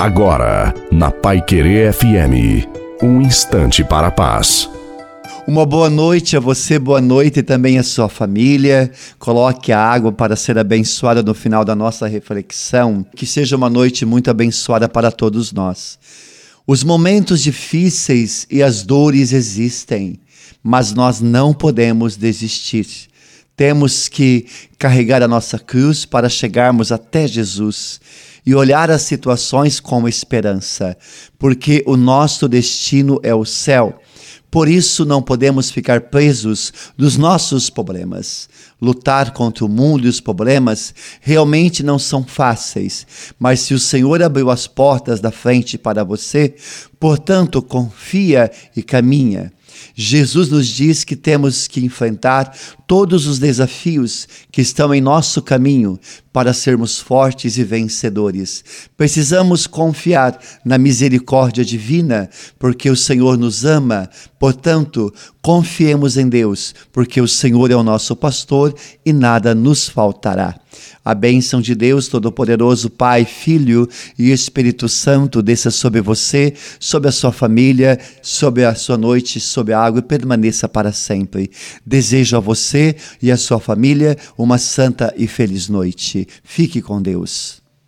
Agora, na Pai Querer FM, um instante para a paz. Uma boa noite a você, boa noite também à sua família. Coloque a água para ser abençoada no final da nossa reflexão. Que seja uma noite muito abençoada para todos nós. Os momentos difíceis e as dores existem, mas nós não podemos desistir. Temos que carregar a nossa cruz para chegarmos até Jesus e olhar as situações com esperança, porque o nosso destino é o céu. Por isso não podemos ficar presos dos nossos problemas. Lutar contra o mundo e os problemas realmente não são fáceis, mas se o Senhor abriu as portas da frente para você, portanto, confia e caminha. Jesus nos diz que temos que enfrentar todos os desafios que estão em nosso caminho para sermos fortes e vencedores. Precisamos confiar na misericórdia divina, porque o Senhor nos ama. Portanto, confiemos em Deus, porque o Senhor é o nosso pastor e nada nos faltará. A bênção de Deus Todo-Poderoso, Pai, Filho e Espírito Santo desça sobre você, sobre a sua família, sobre a sua noite, sobre a água e permaneça para sempre. Desejo a você e a sua família uma santa e feliz noite. Fique com Deus.